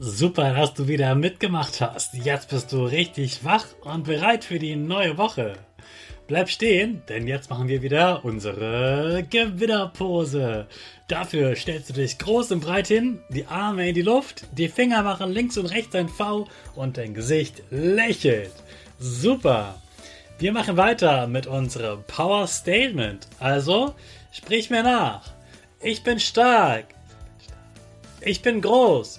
Super, dass du wieder mitgemacht hast. Jetzt bist du richtig wach und bereit für die neue Woche. Bleib stehen, denn jetzt machen wir wieder unsere Gewinnerpose. Dafür stellst du dich groß und breit hin, die Arme in die Luft, die Finger machen links und rechts ein V und dein Gesicht lächelt. Super. Wir machen weiter mit unserem Power Statement. Also, sprich mir nach. Ich bin stark. Ich bin groß.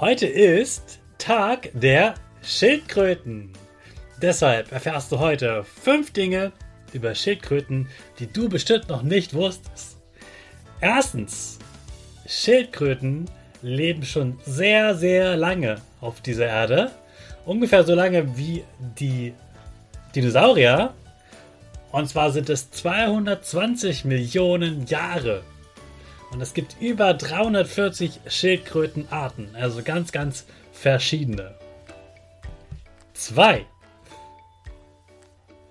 Heute ist Tag der Schildkröten. Deshalb erfährst du heute fünf Dinge über Schildkröten, die du bestimmt noch nicht wusstest. Erstens, Schildkröten leben schon sehr, sehr lange auf dieser Erde. Ungefähr so lange wie die Dinosaurier. Und zwar sind es 220 Millionen Jahre. Und es gibt über 340 Schildkrötenarten, also ganz, ganz verschiedene. Zwei.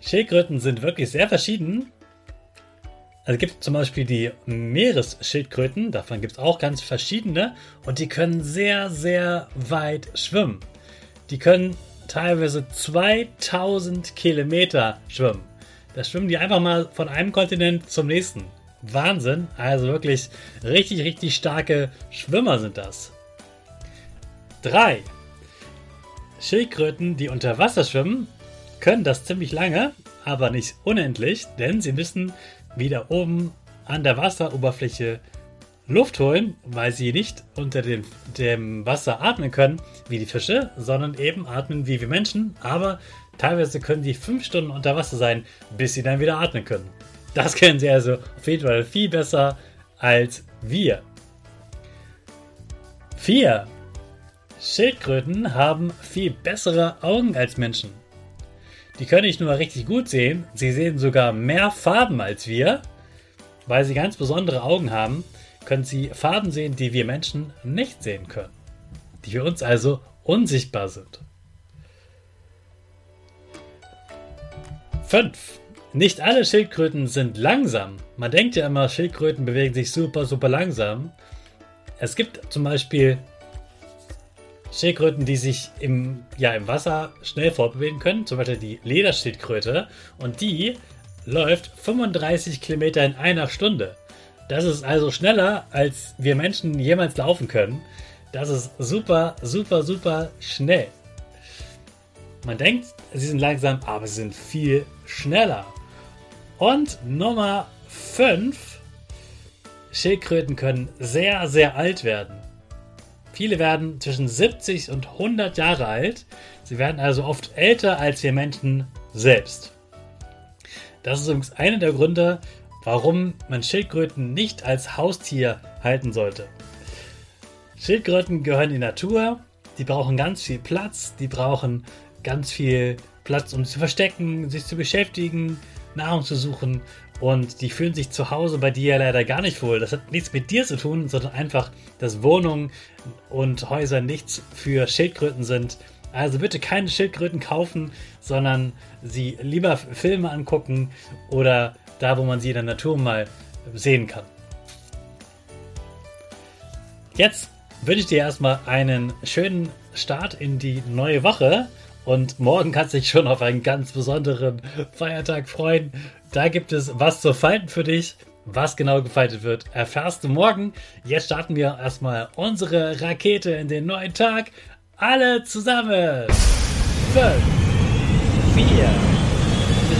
Schildkröten sind wirklich sehr verschieden. Also es gibt zum Beispiel die Meeresschildkröten, davon gibt es auch ganz verschiedene und die können sehr, sehr weit schwimmen. Die können teilweise 2000 Kilometer schwimmen. Da schwimmen die einfach mal von einem Kontinent zum nächsten. Wahnsinn. Also wirklich richtig, richtig starke Schwimmer sind das. 3. Schildkröten, die unter Wasser schwimmen, können das ziemlich lange, aber nicht unendlich, denn sie müssen wieder oben an der Wasseroberfläche Luft holen, weil sie nicht unter dem, dem Wasser atmen können wie die Fische, sondern eben atmen wie wir Menschen. Aber teilweise können sie fünf Stunden unter Wasser sein, bis sie dann wieder atmen können. Das können sie also auf jeden Fall viel besser als wir. 4. Schildkröten haben viel bessere Augen als Menschen. Die können nicht nur richtig gut sehen, sie sehen sogar mehr Farben als wir. Weil sie ganz besondere Augen haben, können sie Farben sehen, die wir Menschen nicht sehen können. Die für uns also unsichtbar sind. 5. Nicht alle Schildkröten sind langsam. Man denkt ja immer, Schildkröten bewegen sich super, super langsam. Es gibt zum Beispiel Schildkröten, die sich im, ja, im Wasser schnell fortbewegen können, zum Beispiel die Lederschildkröte. Und die läuft 35 Kilometer in einer Stunde. Das ist also schneller, als wir Menschen jemals laufen können. Das ist super, super, super schnell. Man denkt, sie sind langsam, aber sie sind viel schneller. Und Nummer 5. Schildkröten können sehr, sehr alt werden. Viele werden zwischen 70 und 100 Jahre alt. Sie werden also oft älter als wir Menschen selbst. Das ist übrigens einer der Gründe, warum man Schildkröten nicht als Haustier halten sollte. Schildkröten gehören in die Natur, die brauchen ganz viel Platz, die brauchen ganz viel Platz, um sich zu verstecken, sich zu beschäftigen, Nahrung zu suchen und die fühlen sich zu Hause bei dir leider gar nicht wohl. Das hat nichts mit dir zu tun, sondern einfach, dass Wohnungen und Häuser nichts für Schildkröten sind. Also bitte keine Schildkröten kaufen, sondern sie lieber Filme angucken oder da, wo man sie in der Natur mal sehen kann. Jetzt wünsche ich dir erstmal einen schönen Start in die neue Woche. Und morgen kannst du dich schon auf einen ganz besonderen Feiertag freuen. Da gibt es was zu falten für dich. Was genau gefaltet wird, erfährst du morgen. Jetzt starten wir erstmal unsere Rakete in den neuen Tag. Alle zusammen. 5, 4,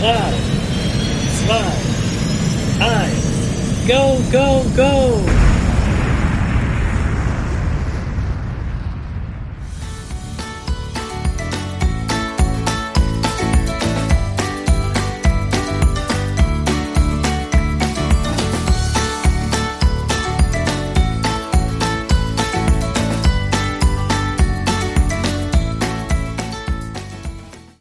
3, 2, 1. Go, go, go!